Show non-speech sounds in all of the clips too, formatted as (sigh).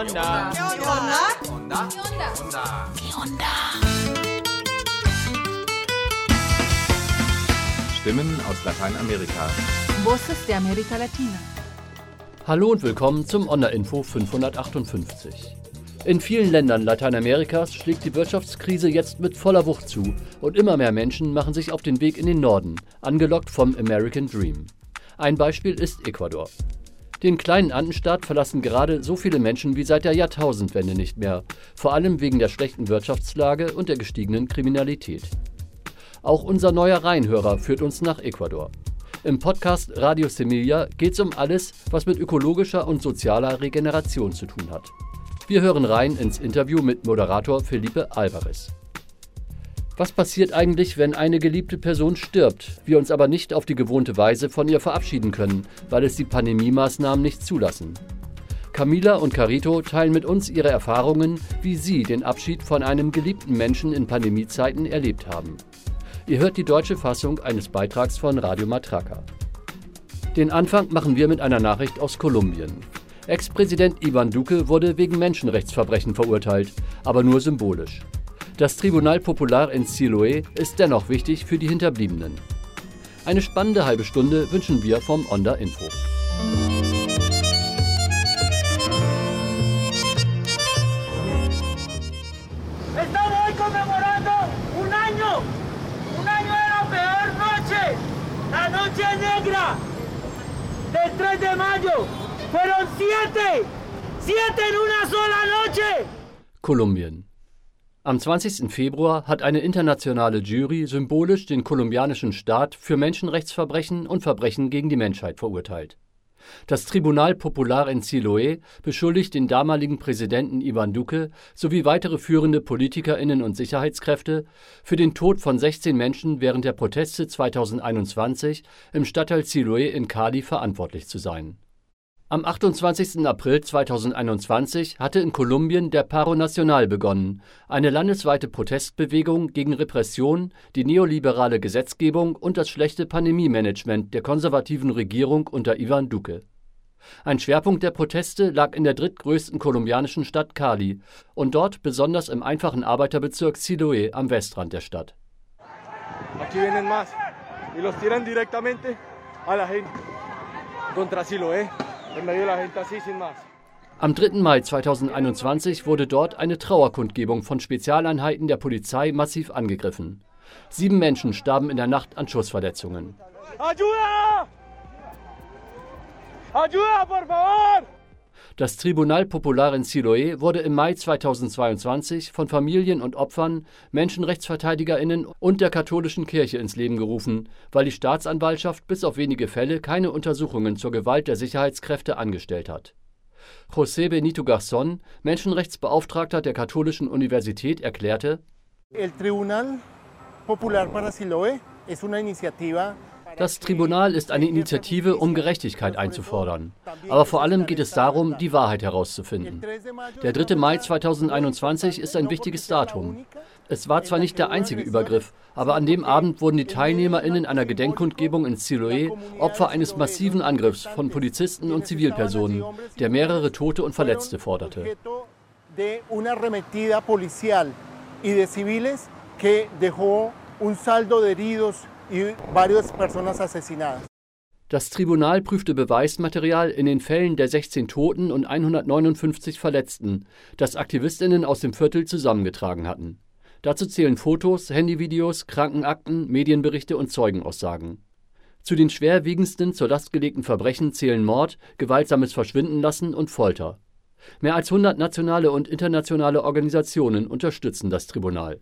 onda? ¿Qué onda? Onda. ¿Qué onda? Stimmen aus Lateinamerika. Voces de América Latina. Hallo und willkommen zum Onda-Info 558. In vielen Ländern Lateinamerikas schlägt die Wirtschaftskrise jetzt mit voller Wucht zu und immer mehr Menschen machen sich auf den Weg in den Norden, angelockt vom American Dream. Ein Beispiel ist Ecuador. Den kleinen Andenstaat verlassen gerade so viele Menschen wie seit der Jahrtausendwende nicht mehr, vor allem wegen der schlechten Wirtschaftslage und der gestiegenen Kriminalität. Auch unser neuer Rheinhörer führt uns nach Ecuador. Im Podcast Radio Semilla geht es um alles, was mit ökologischer und sozialer Regeneration zu tun hat. Wir hören rein ins Interview mit Moderator Felipe Alvarez. Was passiert eigentlich, wenn eine geliebte Person stirbt, wir uns aber nicht auf die gewohnte Weise von ihr verabschieden können, weil es die Pandemiemaßnahmen nicht zulassen? Camila und Carito teilen mit uns ihre Erfahrungen, wie sie den Abschied von einem geliebten Menschen in Pandemiezeiten erlebt haben. Ihr hört die deutsche Fassung eines Beitrags von Radio Matraca. Den Anfang machen wir mit einer Nachricht aus Kolumbien. Ex-Präsident Ivan Duque wurde wegen Menschenrechtsverbrechen verurteilt, aber nur symbolisch. Das Tribunal Popular in Siloé ist dennoch wichtig für die Hinterbliebenen. Eine spannende halbe Stunde wünschen wir vom Onda Info. Del 3 de mayo. Fueron siete, siete en una sola noche. Kolumbien. Am 20. Februar hat eine internationale Jury symbolisch den kolumbianischen Staat für Menschenrechtsverbrechen und Verbrechen gegen die Menschheit verurteilt. Das Tribunal Popular in Siloé beschuldigt den damaligen Präsidenten Ivan Duque sowie weitere führende Politikerinnen und Sicherheitskräfte für den Tod von 16 Menschen während der Proteste 2021 im Stadtteil Siloé in Cali verantwortlich zu sein. Am 28. April 2021 hatte in Kolumbien der Paro Nacional begonnen, eine landesweite Protestbewegung gegen Repression, die neoliberale Gesetzgebung und das schlechte Pandemiemanagement der konservativen Regierung unter Ivan Duque. Ein Schwerpunkt der Proteste lag in der drittgrößten kolumbianischen Stadt Cali und dort besonders im einfachen Arbeiterbezirk Siloé am Westrand der Stadt. Aquí vienen más y los tiran directamente a la contra Siloé. En medio de la gente así sin más. Am 3. Mai 2021 wurde dort eine Trauerkundgebung von Spezialeinheiten der Polizei massiv angegriffen. Sieben Menschen starben in der Nacht an Schussverletzungen. ¡Ayuda! ¡Ayuda, por favor! Das Tribunal Popular in Siloé wurde im Mai 2022 von Familien und Opfern, Menschenrechtsverteidigerinnen und der katholischen Kirche ins Leben gerufen, weil die Staatsanwaltschaft bis auf wenige Fälle keine Untersuchungen zur Gewalt der Sicherheitskräfte angestellt hat. José Benito Garzón, Menschenrechtsbeauftragter der Katholischen Universität, erklärte, El Tribunal Popular para Siloé es una iniciativa das Tribunal ist eine Initiative, um Gerechtigkeit einzufordern. Aber vor allem geht es darum, die Wahrheit herauszufinden. Der 3. Mai 2021 ist ein wichtiges Datum. Es war zwar nicht der einzige Übergriff, aber an dem Abend wurden die TeilnehmerInnen einer Gedenkkundgebung in Siloé Opfer eines massiven Angriffs von Polizisten und Zivilpersonen, der mehrere Tote und Verletzte forderte. que dejó un saldo de heridos y varias personas asesinadas. Das Tribunal prüfte Beweismaterial in den Fällen der 16 Toten und 159 Verletzten, das Aktivistinnen aus dem Viertel zusammengetragen hatten. Dazu zählen Fotos, Handyvideos, Krankenakten, Medienberichte und Zeugenaussagen. Zu den schwerwiegendsten zur Last gelegten Verbrechen zählen Mord, gewaltsames Verschwindenlassen und Folter. Mehr als 100 nationale und internationale Organisationen unterstützen das Tribunal.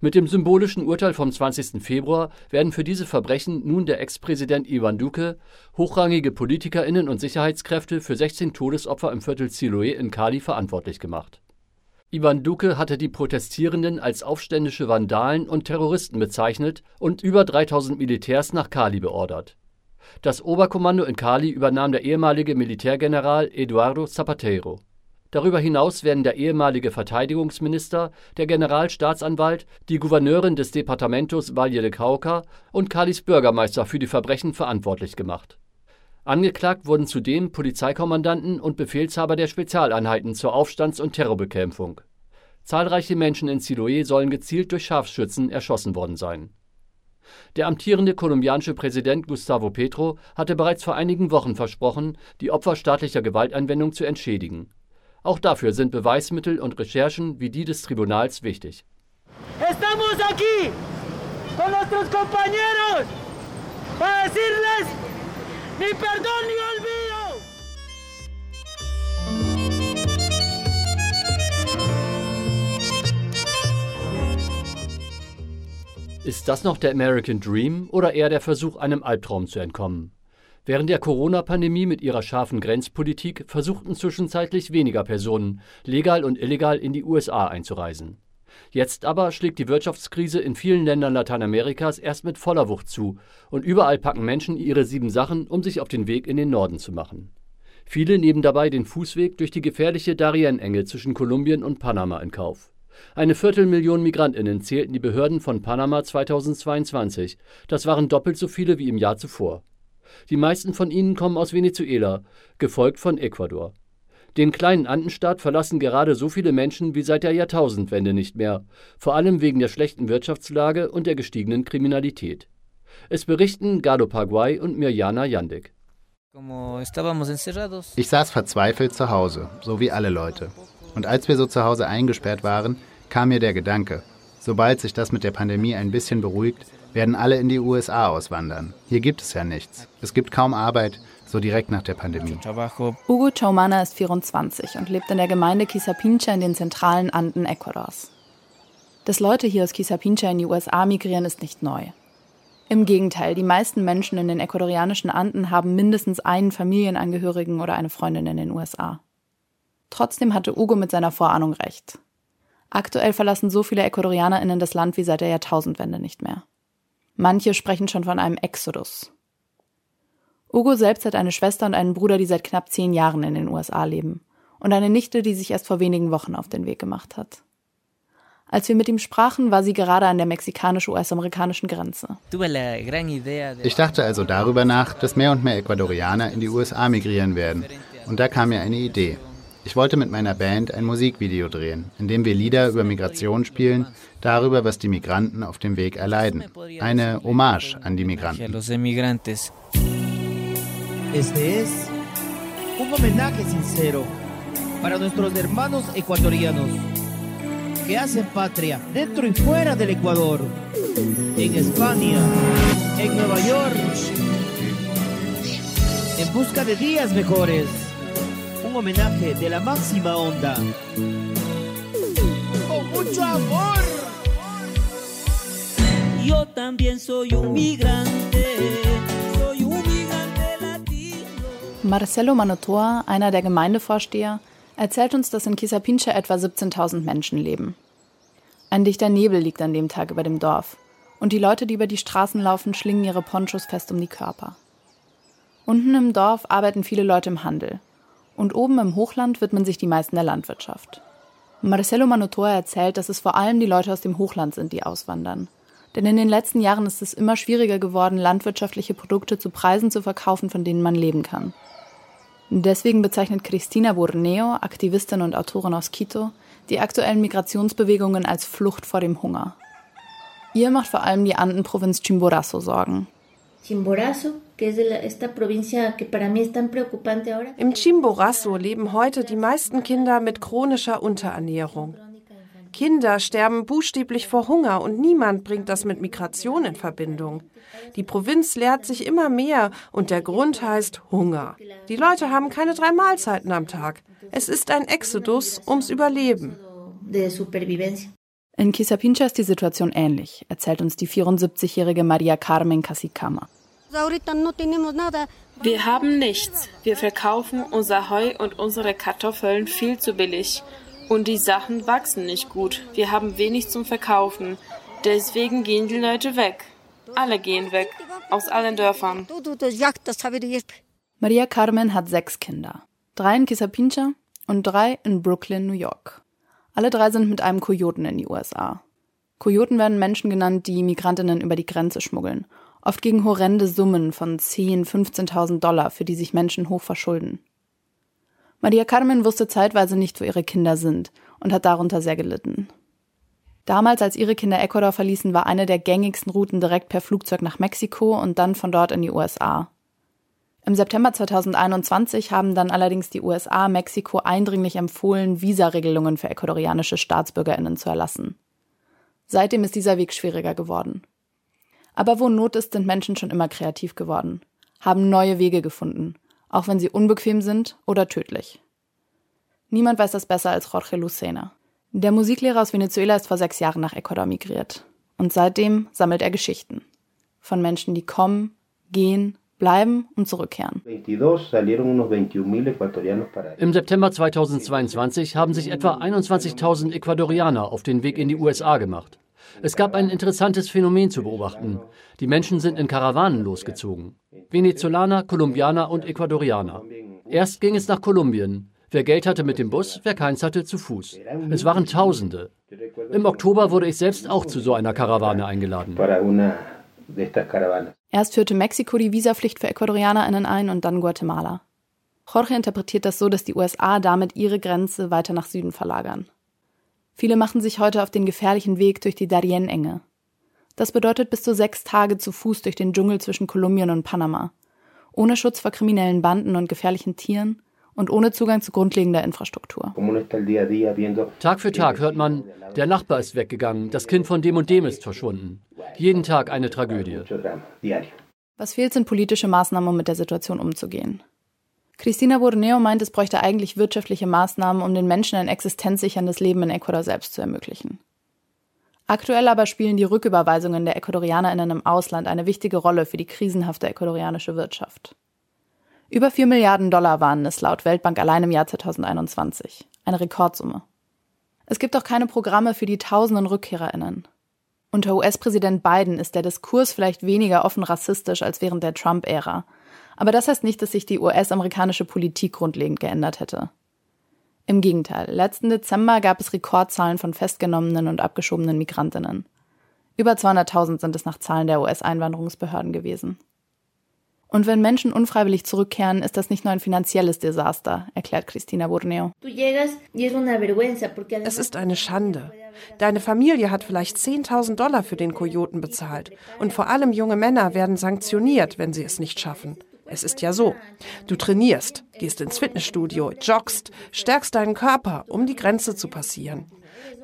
Mit dem symbolischen Urteil vom 20. Februar werden für diese Verbrechen nun der Ex-Präsident Ivan Duque, hochrangige PolitikerInnen und Sicherheitskräfte für 16 Todesopfer im Viertel Siloé in Cali verantwortlich gemacht. Ivan Duque hatte die Protestierenden als aufständische Vandalen und Terroristen bezeichnet und über 3000 Militärs nach Cali beordert. Das Oberkommando in Cali übernahm der ehemalige Militärgeneral Eduardo Zapatero. Darüber hinaus werden der ehemalige Verteidigungsminister, der Generalstaatsanwalt, die Gouverneurin des Departamentos Valle de Cauca und Calis Bürgermeister für die Verbrechen verantwortlich gemacht. Angeklagt wurden zudem Polizeikommandanten und Befehlshaber der Spezialeinheiten zur Aufstands- und Terrorbekämpfung. Zahlreiche Menschen in Siloé sollen gezielt durch Scharfschützen erschossen worden sein. Der amtierende kolumbianische Präsident Gustavo Petro hatte bereits vor einigen Wochen versprochen, die Opfer staatlicher Gewaltanwendung zu entschädigen. Auch dafür sind Beweismittel und Recherchen wie die des Tribunals wichtig. Estamos aquí con nuestros compañeros para decirles ni perdón ni olvido. Ist das noch der American Dream oder eher der Versuch, einem Albtraum zu entkommen? Während der Corona-Pandemie mit ihrer scharfen Grenzpolitik versuchten zwischenzeitlich weniger Personen, legal und illegal in die USA einzureisen. Jetzt aber schlägt die Wirtschaftskrise in vielen Ländern Lateinamerikas erst mit voller Wucht zu und überall packen Menschen ihre sieben Sachen, um sich auf den Weg in den Norden zu machen. Viele nehmen dabei den Fußweg durch die gefährliche Darien-Enge zwischen Kolumbien und Panama in Kauf. Eine Viertelmillion Migrantinnen zählten die Behörden von Panama 2022. Das waren doppelt so viele wie im Jahr zuvor. Die meisten von ihnen kommen aus Venezuela, gefolgt von Ecuador. Den kleinen Andenstaat verlassen gerade so viele Menschen wie seit der Jahrtausendwende nicht mehr, vor allem wegen der schlechten Wirtschaftslage und der gestiegenen Kriminalität. Es berichten Gado Paguay und Mirjana Jandek. Ich saß verzweifelt zu Hause, so wie alle Leute. Und als wir so zu Hause eingesperrt waren, kam mir der Gedanke, sobald sich das mit der Pandemie ein bisschen beruhigt, werden alle in die USA auswandern. Hier gibt es ja nichts. Es gibt kaum Arbeit, so direkt nach der Pandemie. Hugo Chaumana ist 24 und lebt in der Gemeinde Quisapincha in den zentralen Anden Ecuadors. Dass Leute hier aus Quisapincha in die USA migrieren, ist nicht neu. Im Gegenteil, die meisten Menschen in den ecuadorianischen Anden haben mindestens einen Familienangehörigen oder eine Freundin in den USA. Trotzdem hatte Ugo mit seiner Vorahnung recht. Aktuell verlassen so viele EcuadorianerInnen das Land wie seit der Jahrtausendwende nicht mehr. Manche sprechen schon von einem Exodus. Ugo selbst hat eine Schwester und einen Bruder, die seit knapp zehn Jahren in den USA leben. Und eine Nichte, die sich erst vor wenigen Wochen auf den Weg gemacht hat. Als wir mit ihm sprachen, war sie gerade an der mexikanisch-US-amerikanischen Grenze. Ich dachte also darüber nach, dass mehr und mehr Ecuadorianer in die USA migrieren werden. Und da kam mir eine Idee. Ich wollte mit meiner Band ein Musikvideo drehen, in dem wir Lieder über Migration spielen, darüber, was die Migranten auf dem Weg erleiden. Eine Hommage an die Migranten. Este es un homenaje sincero para nuestros hermanos ecuatorianos que hacen patria dentro y fuera del Ecuador, en España, en Nueva York, en busca de días mejores. Un homenaje de la máxima onda. Con mucho amor. Yo también soy un migrante. Marcelo Manotoa, einer der Gemeindevorsteher, erzählt uns, dass in Quisapincha etwa 17.000 Menschen leben. Ein dichter Nebel liegt an dem Tag über dem Dorf und die Leute, die über die Straßen laufen, schlingen ihre Ponchos fest um die Körper. Unten im Dorf arbeiten viele Leute im Handel und oben im Hochland widmen sich die meisten der Landwirtschaft. Marcelo Manotoa erzählt, dass es vor allem die Leute aus dem Hochland sind, die auswandern. Denn in den letzten Jahren ist es immer schwieriger geworden, landwirtschaftliche Produkte zu Preisen zu verkaufen, von denen man leben kann. Deswegen bezeichnet Cristina Burneo, Aktivistin und Autorin aus Quito, die aktuellen Migrationsbewegungen als Flucht vor dem Hunger. Ihr macht vor allem die Andenprovinz Chimborazo Sorgen. Im Chimborazo leben heute die meisten Kinder mit chronischer Unterernährung. Kinder sterben buchstäblich vor Hunger und niemand bringt das mit Migration in Verbindung. Die Provinz leert sich immer mehr und der Grund heißt Hunger. Die Leute haben keine drei Mahlzeiten am Tag. Es ist ein Exodus ums Überleben. In Quisapincha ist die Situation ähnlich, erzählt uns die 74-jährige Maria Carmen Casicama. Wir haben nichts. Wir verkaufen unser Heu und unsere Kartoffeln viel zu billig. Und die Sachen wachsen nicht gut. Wir haben wenig zum Verkaufen. Deswegen gehen die Leute weg. Alle gehen weg. Aus allen Dörfern. Maria Carmen hat sechs Kinder. Drei in Quisapincha und drei in Brooklyn, New York. Alle drei sind mit einem Kojoten in die USA. Kojoten werden Menschen genannt, die Migrantinnen über die Grenze schmuggeln. Oft gegen horrende Summen von 10.000, 15.000 Dollar, für die sich Menschen hoch verschulden. Maria Carmen wusste zeitweise nicht, wo ihre Kinder sind und hat darunter sehr gelitten. Damals, als ihre Kinder Ecuador verließen, war eine der gängigsten Routen direkt per Flugzeug nach Mexiko und dann von dort in die USA. Im September 2021 haben dann allerdings die USA Mexiko eindringlich empfohlen, Visaregelungen für ecuadorianische Staatsbürgerinnen zu erlassen. Seitdem ist dieser Weg schwieriger geworden. Aber wo Not ist, sind Menschen schon immer kreativ geworden, haben neue Wege gefunden, auch wenn sie unbequem sind oder tödlich. Niemand weiß das besser als Jorge Lucena. Der Musiklehrer aus Venezuela ist vor sechs Jahren nach Ecuador migriert. Und seitdem sammelt er Geschichten. Von Menschen, die kommen, gehen, bleiben und zurückkehren. Im September 2022 haben sich etwa 21.000 Ecuadorianer auf den Weg in die USA gemacht. Es gab ein interessantes Phänomen zu beobachten. Die Menschen sind in Karawanen losgezogen. Venezolaner, Kolumbianer und Ecuadorianer. Erst ging es nach Kolumbien. Wer Geld hatte mit dem Bus, wer keins hatte zu Fuß. Es waren Tausende. Im Oktober wurde ich selbst auch zu so einer Karawane eingeladen. Erst führte Mexiko die Visapflicht für EcuadorianerInnen ein und dann Guatemala. Jorge interpretiert das so, dass die USA damit ihre Grenze weiter nach Süden verlagern. Viele machen sich heute auf den gefährlichen Weg durch die Darien-Enge. Das bedeutet bis zu sechs Tage zu Fuß durch den Dschungel zwischen Kolumbien und Panama. Ohne Schutz vor kriminellen Banden und gefährlichen Tieren und ohne Zugang zu grundlegender Infrastruktur. Tag für Tag hört man, der Nachbar ist weggegangen, das Kind von dem und dem ist verschwunden. Jeden Tag eine Tragödie. Was fehlt, sind politische Maßnahmen, um mit der Situation umzugehen. Cristina Borneo meint, es bräuchte eigentlich wirtschaftliche Maßnahmen, um den Menschen ein existenzsicherndes Leben in Ecuador selbst zu ermöglichen. Aktuell aber spielen die Rücküberweisungen der EcuadorianerInnen im Ausland eine wichtige Rolle für die krisenhafte ecuadorianische Wirtschaft. Über 4 Milliarden Dollar waren es laut Weltbank allein im Jahr 2021. Eine Rekordsumme. Es gibt auch keine Programme für die tausenden RückkehrerInnen. Unter US-Präsident Biden ist der Diskurs vielleicht weniger offen rassistisch als während der Trump-Ära. Aber das heißt nicht, dass sich die US-amerikanische Politik grundlegend geändert hätte. Im Gegenteil, letzten Dezember gab es Rekordzahlen von festgenommenen und abgeschobenen Migrantinnen. Über 200.000 sind es nach Zahlen der US-Einwanderungsbehörden gewesen. Und wenn Menschen unfreiwillig zurückkehren, ist das nicht nur ein finanzielles Desaster, erklärt Cristina Burneo. Es ist eine Schande. Deine Familie hat vielleicht 10.000 Dollar für den Kojoten bezahlt. Und vor allem junge Männer werden sanktioniert, wenn sie es nicht schaffen. Es ist ja so. Du trainierst, gehst ins Fitnessstudio, joggst, stärkst deinen Körper, um die Grenze zu passieren.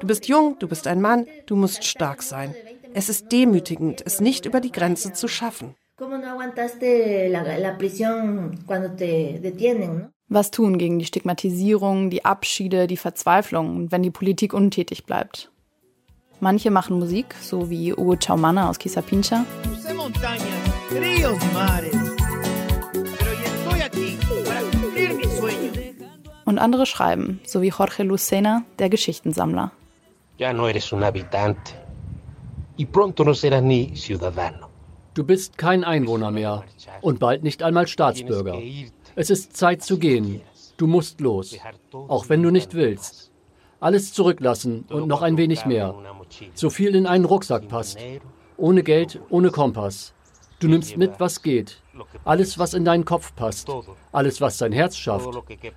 Du bist jung, du bist ein Mann, du musst stark sein. Es ist demütigend, es nicht über die Grenze zu schaffen. Was tun gegen die Stigmatisierung, die Abschiede, die Verzweiflung, wenn die Politik untätig bleibt? Manche machen Musik, so wie Uwe Chaumana aus Quisapincha. Und andere schreiben, so wie Jorge Lucena, der Geschichtensammler. Ya no eres un habitante. Y pronto no serás ni ciudadano. Du bist kein Einwohner mehr und bald nicht einmal Staatsbürger. Es ist Zeit zu gehen. Du musst los, auch wenn du nicht willst. Alles zurücklassen und noch ein wenig mehr. So viel in einen Rucksack passt. Ohne Geld, ohne Kompass. Du nimmst mit, was geht. Alles, was in deinen Kopf passt. Alles, was dein Herz schafft.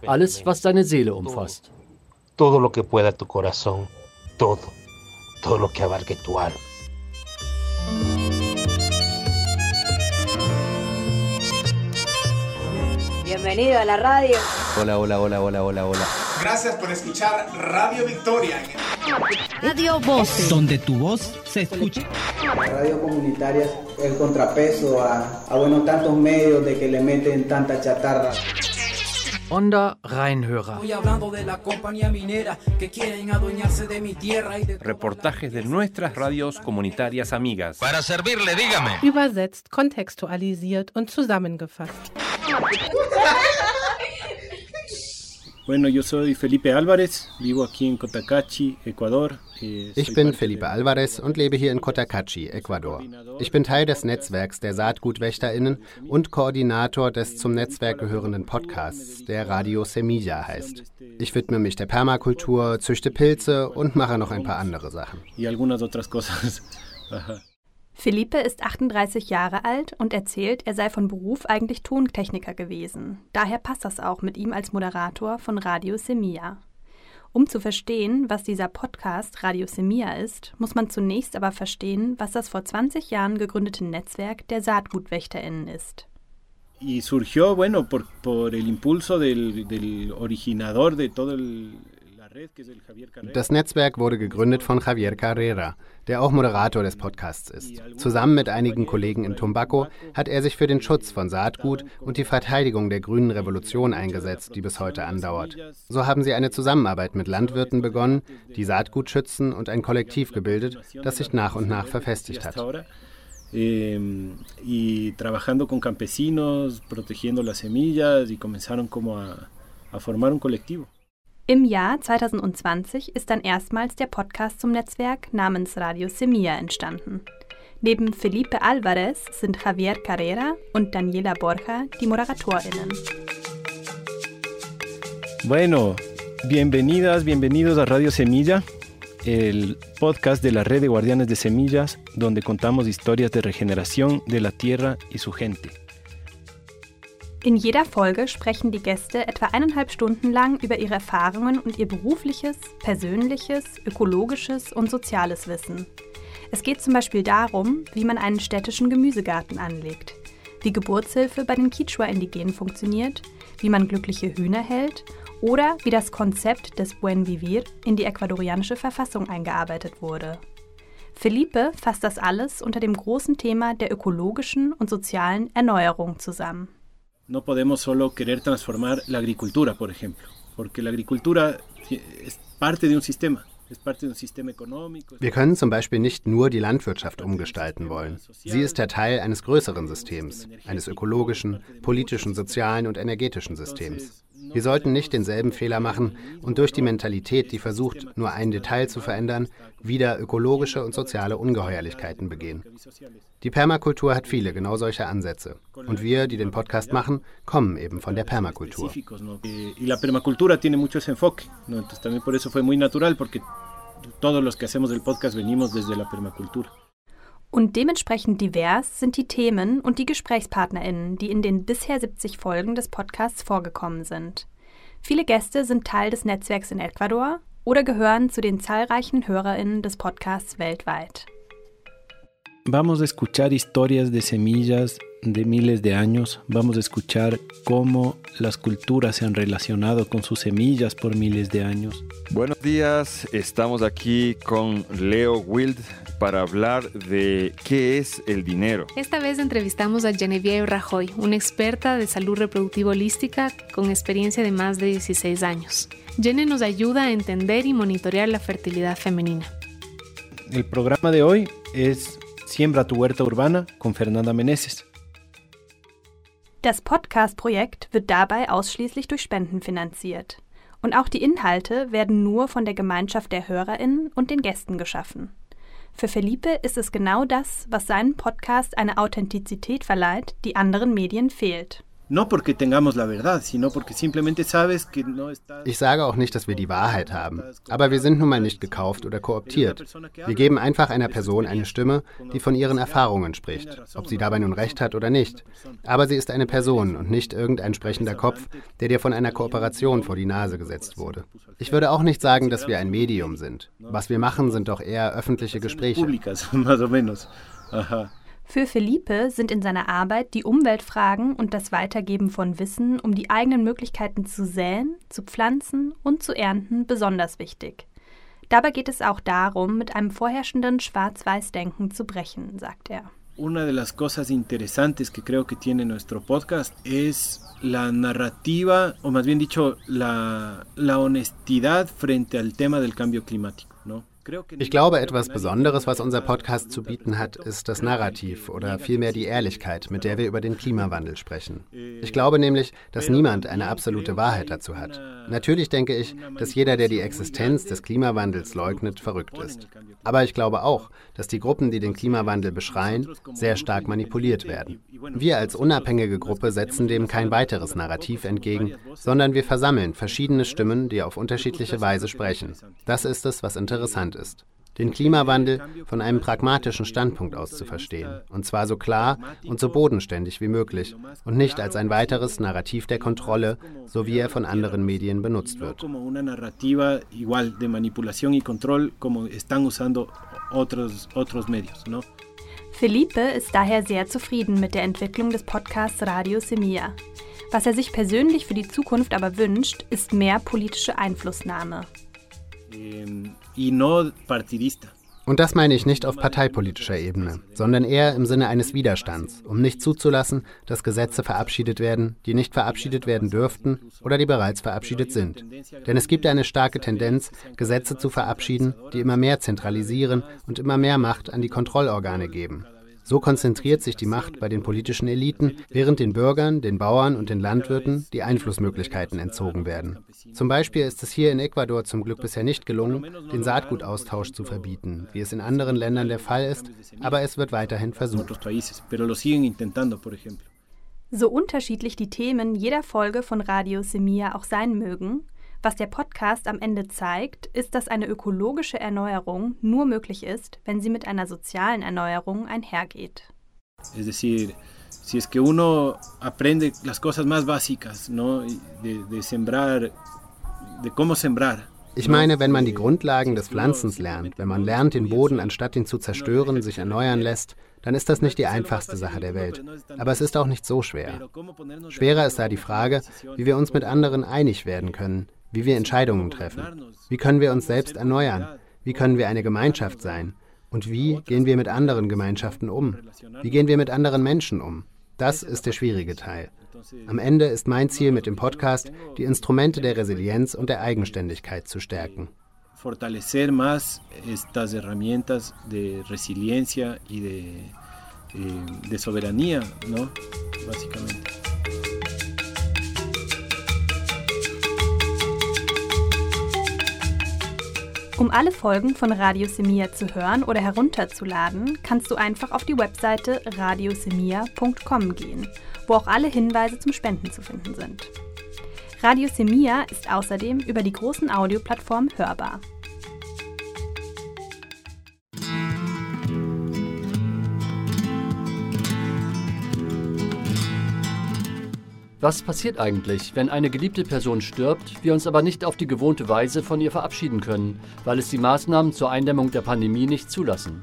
Alles, was deine Seele umfasst. Todo lo que pueda tu corazón. Todo. Todo lo que abarque tu alma. Bienvenido a la radio. Hola, hola, hola, hola, hola, hola. Gracias por escuchar Radio Victoria. Radio Voces. Donde tu voz se escucha. Radio comunitaria es el contrapeso a, a bueno, tantos medios de que le meten tanta chatarra. Onda Rheinhörer. Reportajes de nuestras radios comunitarias amigas. Para servirle, dígame. Übersetzt, kontextualisiert und zusammengefasst. (laughs) Bueno, yo soy Felipe Álvarez, vivo aquí en Cotacachi, Ecuador. Eh, ich bin Felipe Alvarez und lebe hier in Cotacachi, Ecuador. Ich bin Teil des Netzwerks der SaatgutwächterInnen und Koordinator des zum Netzwerk gehörenden Podcasts, der Radio Semilla heißt. Ich widme mich der Permakultur, züchte Pilze und mache noch ein paar andere Sachen. (laughs) Felipe ist 38 Jahre alt und erzählt, er sei von Beruf eigentlich Tontechniker gewesen. Daher passt das auch mit ihm als Moderator von Radio Semilla. Um zu verstehen, was dieser Podcast Radio Semilla ist, muss man zunächst aber verstehen, was das vor 20 Jahren gegründete Netzwerk der SaatgutwächterInnen ist. Y surgió, bueno, por, por el impulso del, del originador de todo el, das Netzwerk wurde gegründet von Javier Carrera, der auch Moderator des Podcasts ist. Zusammen mit einigen Kollegen in Tumbaco hat er sich für den Schutz von Saatgut und die Verteidigung der grünen Revolution eingesetzt, die bis heute andauert. So haben sie eine Zusammenarbeit mit Landwirten begonnen, die Saatgut schützen und ein Kollektiv gebildet, das sich nach und nach verfestigt hat. Eh, y trabajando con campesinos, protegiendo las semillas y comenzaron como a, a formar un colectivo. Im Jahr 2020 ist dann erstmals der Podcast zum Netzwerk namens Radio Semilla entstanden. Neben Felipe Alvarez sind Javier Carrera und Daniela Borja die ModeratorInnen. Bueno, bienvenidas, bienvenidos a Radio Semilla, el podcast de la red de guardianes de semillas, donde contamos historias de regeneración de la tierra y su gente. In jeder Folge sprechen die Gäste etwa eineinhalb Stunden lang über ihre Erfahrungen und ihr berufliches, persönliches, ökologisches und soziales Wissen. Es geht zum Beispiel darum, wie man einen städtischen Gemüsegarten anlegt, wie Geburtshilfe bei den Kichwa-Indigenen funktioniert, wie man glückliche Hühner hält oder wie das Konzept des Buen Vivir in die ecuadorianische Verfassung eingearbeitet wurde. Felipe fasst das alles unter dem großen Thema der ökologischen und sozialen Erneuerung zusammen. No podemos solo querer transformar la agricultura, por ejemplo, porque la agricultura es parte de un sistema. Wir können zum Beispiel nicht nur die Landwirtschaft umgestalten wollen. Sie ist der Teil eines größeren Systems, eines ökologischen, politischen, sozialen und energetischen Systems. Wir sollten nicht denselben Fehler machen und durch die Mentalität, die versucht, nur ein Detail zu verändern, wieder ökologische und soziale Ungeheuerlichkeiten begehen. Die Permakultur hat viele genau solche Ansätze. Und wir, die den Podcast machen, kommen eben von der Permakultur. Todos los que hacemos el podcast venimos desde la permacultura. Und dementsprechend divers sind die Themen und die GesprächspartnerInnen, die in den bisher 70 Folgen des Podcasts vorgekommen sind. Viele Gäste sind Teil des Netzwerks in Ecuador oder gehören zu den zahlreichen HörerInnen des Podcasts weltweit. Vamos a escuchar historias de semillas de miles de años. Vamos a escuchar cómo las culturas se han relacionado con sus semillas por miles de años. Buenos días, estamos aquí con Leo Wild para hablar de qué es el dinero. Esta vez entrevistamos a Genevieve Rajoy, una experta de salud reproductiva holística con experiencia de más de 16 años. Jenny nos ayuda a entender y monitorear la fertilidad femenina. El programa de hoy es Siembra tu huerta urbana con Fernanda Meneses. Das Podcast-Projekt wird dabei ausschließlich durch Spenden finanziert. Und auch die Inhalte werden nur von der Gemeinschaft der HörerInnen und den Gästen geschaffen. Für Felipe ist es genau das, was seinem Podcast eine Authentizität verleiht, die anderen Medien fehlt. No porque tengamos la verdad, sino porque simplemente sabes que no estás Ich sage auch nicht, dass wir die Wahrheit haben, aber wir sind nun mal nicht gekauft oder kooptiert. Wir geben einfach einer Person eine Stimme, die von ihren Erfahrungen spricht, ob sie dabei nun recht hat oder nicht. Aber sie ist eine Person und nicht irgendein sprechender Kopf, der dir von einer Kooperation vor die Nase gesetzt wurde. Ich würde auch nicht sagen, dass wir ein Medium sind. Was wir machen, sind doch eher öffentliche Gespräche. (laughs) Für Felipe sind in seiner Arbeit die Umweltfragen und das Weitergeben von Wissen um die eigenen Möglichkeiten zu säen, zu pflanzen und zu ernten besonders wichtig. Dabei geht es auch darum, mit einem vorherrschenden Schwarz-Weiß-Denken zu brechen, sagt er. Una de las cosas interesantes que creo que tiene nuestro podcast es la narrativa, o más bien dicho, la, la honestidad frente al tema del cambio climático. Ich glaube, etwas Besonderes, was unser Podcast zu bieten hat, ist das Narrativ oder vielmehr die Ehrlichkeit, mit der wir über den Klimawandel sprechen. Ich glaube nämlich, dass niemand eine absolute Wahrheit dazu hat. Natürlich denke ich, dass jeder, der die Existenz des Klimawandels leugnet, verrückt ist. Aber ich glaube auch, dass die Gruppen, die den Klimawandel beschreien, sehr stark manipuliert werden. Wir als unabhängige Gruppe setzen dem kein weiteres Narrativ entgegen, sondern wir versammeln verschiedene Stimmen, die auf unterschiedliche Weise sprechen. Das ist es, was interessant ist. den Klimawandel von einem pragmatischen Standpunkt aus zu verstehen, und zwar so klar und so bodenständig wie möglich und nicht als ein weiteres Narrativ der Kontrolle, so wie er von anderen Medien benutzt wird. Felipe ist daher sehr zufrieden mit der Entwicklung des Podcasts Radio Semilla. Was er sich persönlich für die Zukunft aber wünscht, ist mehr politische Einflussnahme. Und das meine ich nicht auf parteipolitischer Ebene, sondern eher im Sinne eines Widerstands, um nicht zuzulassen, dass Gesetze verabschiedet werden, die nicht verabschiedet werden dürften oder die bereits verabschiedet sind. Denn es gibt eine starke Tendenz, Gesetze zu verabschieden, die immer mehr zentralisieren und immer mehr Macht an die Kontrollorgane geben. So konzentriert sich die Macht bei den politischen Eliten, während den Bürgern, den Bauern und den Landwirten die Einflussmöglichkeiten entzogen werden. Zum Beispiel ist es hier in Ecuador zum Glück bisher nicht gelungen, den Saatgutaustausch zu verbieten, wie es in anderen Ländern der Fall ist, aber es wird weiterhin versucht. So unterschiedlich die Themen jeder Folge von Radio Semilla auch sein mögen, was der Podcast am Ende zeigt, ist, dass eine ökologische Erneuerung nur möglich ist, wenn sie mit einer sozialen Erneuerung einhergeht. Es decir, si es que uno aprende las cosas más básicas, ¿no? de, de sembrar, de cómo sembrar, ich meine, wenn man die Grundlagen des Pflanzens lernt, wenn man lernt, den Boden anstatt ihn zu zerstören, sich erneuern lässt, dann ist das nicht die einfachste Sache der Welt. Aber es ist auch nicht so schwer. Schwerer ist da die Frage, wie wir uns mit anderen einig werden können, wie wir Entscheidungen treffen. Wie können wir uns selbst erneuern? Wie können wir eine Gemeinschaft sein? Und wie gehen wir mit anderen Gemeinschaften um? Wie gehen wir mit anderen Menschen um? Das ist der schwierige Teil. Am Ende ist mein Ziel mit dem Podcast, die Instrumente der Resilienz und der Eigenständigkeit zu stärken. Fortalecer más estas herramientas de resiliencia y de, eh, de soberanía, ¿no? Básicamente. Um alle Folgen von Radio Semia zu hören oder herunterzuladen, kannst du einfach auf die Webseite radiosemia.com gehen, wo auch alle Hinweise zum Spenden zu finden sind. Radio Semia ist außerdem über die großen Audioplattformen hörbar. Was passiert eigentlich, wenn eine geliebte Person stirbt, wir uns aber nicht auf die gewohnte Weise von ihr verabschieden können, weil es die Maßnahmen zur Eindämmung der Pandemie nicht zulassen?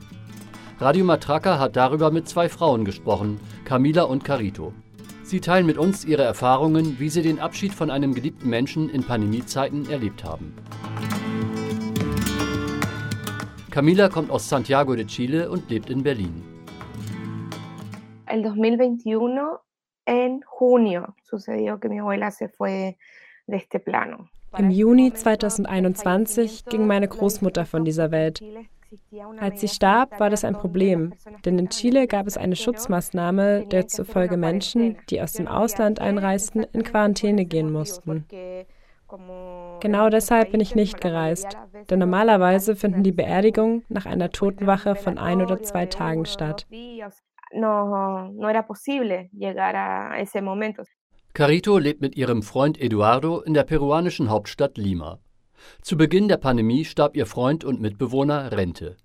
Radio Matraca hat darüber mit zwei Frauen gesprochen, Camila und Carito. Sie teilen mit uns ihre Erfahrungen, wie sie den Abschied von einem geliebten Menschen in Pandemiezeiten erlebt haben. Camila kommt aus Santiago de Chile und lebt in Berlin. El 2021 en junio sucedió que mi abuela se fue de este plano. Im Juni 2021 ging meine Großmutter von dieser Welt. Als sie starb, war das ein Problem, denn in Chile gab es eine Schutzmaßnahme, der zufolge Menschen, die aus dem Ausland einreisten, in Quarantäne gehen mussten. Genau deshalb bin ich nicht gereist, denn normalerweise finden die Beerdigungen nach einer Totenwache von ein oder zwei Tagen statt no, no era posible llegar a ese momento. Carito lebt mit ihrem Freund Eduardo in der peruanischen Hauptstadt Lima. Zu Beginn der Pandemie starb ihr Freund und Mitbewohner Rente.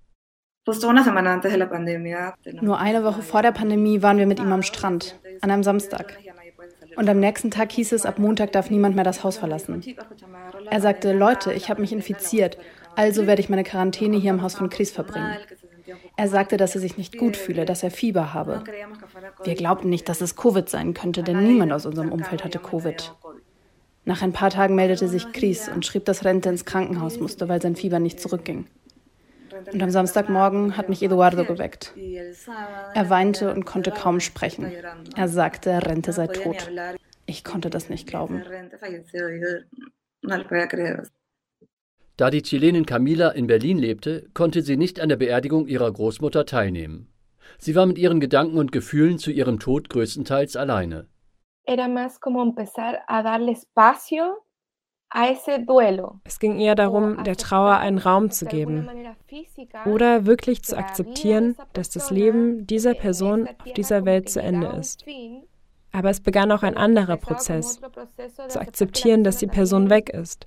Nur eine Woche vor der Pandemie waren wir mit ihm am Strand, an einem Samstag. Und am nächsten Tag hieß es, ab Montag darf niemand mehr das Haus verlassen. Er sagte, Leute, ich habe mich infiziert, also werde ich meine Quarantäne hier im Haus von Chris verbringen. Er sagte, dass er sich nicht gut fühle, dass er Fieber habe. Wir glaubten nicht, dass es Covid sein könnte, denn niemand aus unserem Umfeld hatte Covid. Nach ein paar Tagen meldete sich Chris und schrieb, dass Rente ins Krankenhaus musste, weil sein Fieber nicht zurückging. Und am Samstagmorgen hat mich Eduardo geweckt. Er weinte und konnte kaum sprechen. Er sagte, Rente sei tot. Ich konnte das nicht glauben. Da die Chilenin Camila in Berlin lebte, konnte sie nicht an der Beerdigung ihrer Großmutter teilnehmen. Sie war mit ihren Gedanken und Gefühlen zu ihrem Tod größtenteils alleine. Es ging eher darum, der Trauer einen Raum zu geben oder wirklich zu akzeptieren, dass das Leben dieser Person auf dieser Welt zu Ende ist. Aber es begann auch ein anderer Prozess, zu akzeptieren, dass die Person weg ist,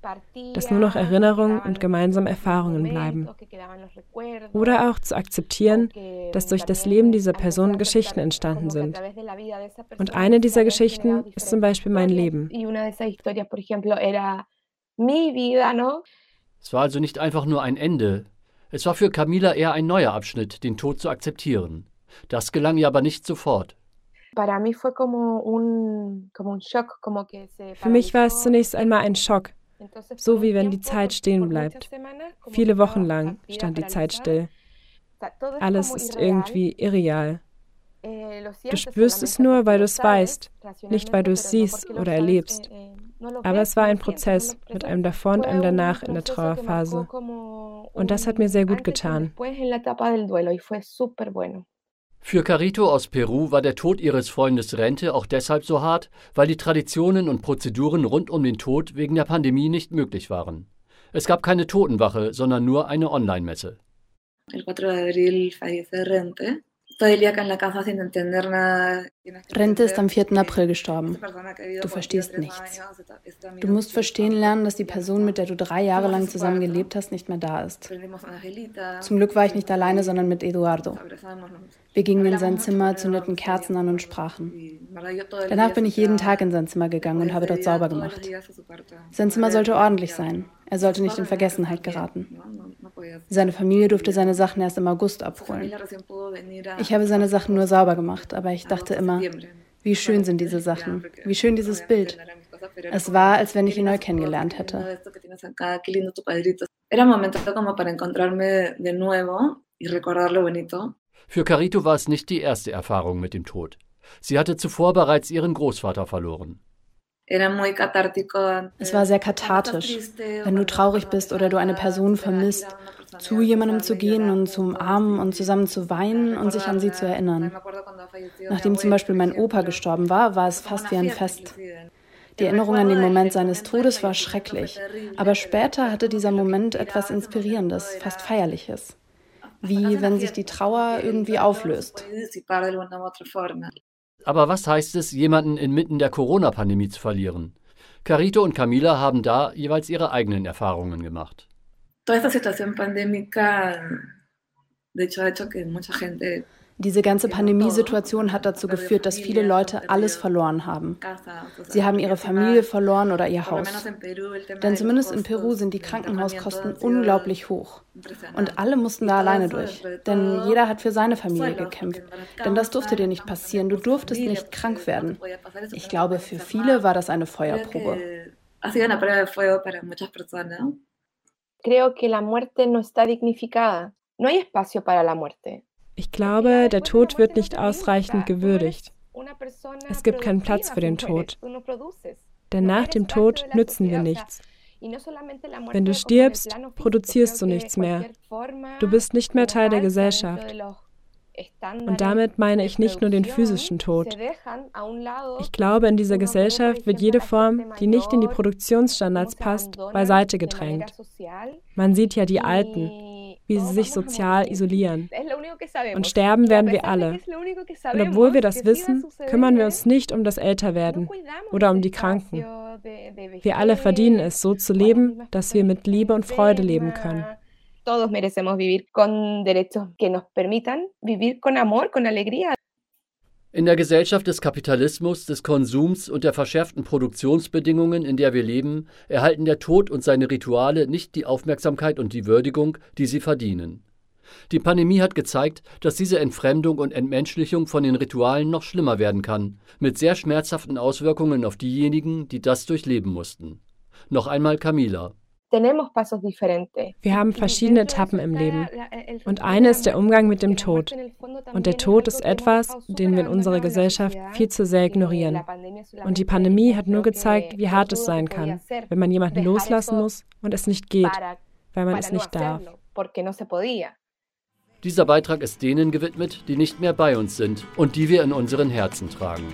dass nur noch Erinnerungen und gemeinsame Erfahrungen bleiben. Oder auch zu akzeptieren, dass durch das Leben dieser Person Geschichten entstanden sind. Und eine dieser Geschichten ist zum Beispiel mein Leben. Es war also nicht einfach nur ein Ende. Es war für Camila eher ein neuer Abschnitt, den Tod zu akzeptieren. Das gelang ihr aber nicht sofort. Für mich war es zunächst einmal ein Schock, so wie wenn die Zeit stehen bleibt. Viele Wochen lang stand die Zeit still. Alles ist irgendwie irreal. Eh, du spürst es nur, weil du es weißt, nicht weil du es siehst oder erlebst. Eh, Aber es war ein Prozess mit einem davor und einem danach in der Trauerphase. Und das hat mir sehr gut getan. Für Carito aus Peru war der Tod ihres Freundes Rente auch deshalb so hart, weil die Traditionen und Prozeduren rund um den Tod wegen der Pandemie nicht möglich waren. Es gab keine Totenwache, sondern nur eine Online-Messe. El 4 de abril fallece Rente Rente ist am 4. April gestorben. Du verstehst nichts. Du musst verstehen lernen, dass die Person, mit der du drei Jahre lang zusammen gelebt hast, nicht mehr da ist. Zum Glück war ich nicht alleine, sondern mit Eduardo. Wir gingen in sein Zimmer, zündeten Kerzen an und sprachen. Danach bin ich jeden Tag in sein Zimmer gegangen und habe dort sauber gemacht. Sein Zimmer sollte ordentlich sein. Er sollte nicht in Vergessenheit geraten. Seine Familie durfte seine Sachen erst im August abholen. Ich habe seine Sachen nur sauber gemacht, aber ich dachte immer, wie schön sind diese Sachen, wie schön dieses Bild. Es war, als wenn ich ihn neu kennengelernt hätte. Für Carito war es nicht die erste Erfahrung mit dem Tod. Sie hatte zuvor bereits ihren Großvater verloren. Es war sehr kathartisch, wenn du traurig bist oder du eine Person vermisst, zu jemandem zu gehen und zu umarmen und zusammen zu weinen und sich an sie zu erinnern. Nachdem zum Beispiel mein Opa gestorben war, war es fast wie ein Fest. Die Erinnerung an den Moment seines Todes war schrecklich, aber später hatte dieser Moment etwas Inspirierendes, fast Feierliches. Wie wenn sich die Trauer irgendwie auflöst. Aber was heißt es, jemanden inmitten der Corona-Pandemie zu verlieren? Carito und Camila haben da jeweils ihre eigenen Erfahrungen gemacht. Toda esta situación pandémica, de hecho, ha hecho que mucha gente diese ganze Pandemiesituation hat dazu geführt, dass viele Leute alles verloren haben. Sie haben ihre Familie verloren oder ihr Haus. Denn zumindest in Peru sind die Krankenhauskosten unglaublich hoch. Und alle mussten da alleine durch. Denn jeder hat für seine Familie gekämpft. Denn das durfte dir nicht passieren. Du durftest nicht krank werden. Ich glaube, für viele war das eine Feuerprobe. Creo que la muerte no está dignificada. No hay espacio para la muerte. Ich glaube, der Tod wird nicht ausreichend gewürdigt. Es gibt keinen Platz für den Tod. Denn nach dem Tod nützen wir nichts. Wenn du stirbst, produzierst du nichts mehr. Du bist nicht mehr Teil der Gesellschaft. Und damit meine ich nicht nur den physischen Tod. Ich glaube, in dieser Gesellschaft wird jede Form, die nicht in die Produktionsstandards passt, beiseite gedrängt. Man sieht ja die Alten, wie sie sich sozial isolieren. Und sterben werden wir alle. Und obwohl wir das wissen, kümmern wir uns nicht um das Älterwerden oder um die Kranken. Wir alle verdienen es, so zu leben, dass wir mit Liebe und Freude leben können. Todos merecemos vivir con derechos que nos permitan vivir con amor, con alegría. In der Gesellschaft des Kapitalismus, des Konsums und der verschärften Produktionsbedingungen, in der wir leben, erhalten der Tod und seine Rituale nicht die Aufmerksamkeit und die Würdigung, die sie verdienen. Die Pandemie hat gezeigt, dass diese Entfremdung und Entmenschlichung von den Ritualen noch schlimmer werden kann, mit sehr schmerzhaften Auswirkungen auf diejenigen, die das durchleben mussten. Noch einmal Camila. Wir haben verschiedene Etappen im Leben. Und eine ist der Umgang mit dem Tod. Und der Tod ist etwas, den wir in unserer Gesellschaft viel zu sehr ignorieren. Und die Pandemie hat nur gezeigt, wie hart es sein kann, wenn man jemanden loslassen muss und es nicht geht, weil man es nicht darf. Dieser Beitrag ist denen gewidmet, die nicht mehr bei uns sind und die wir in unseren Herzen tragen.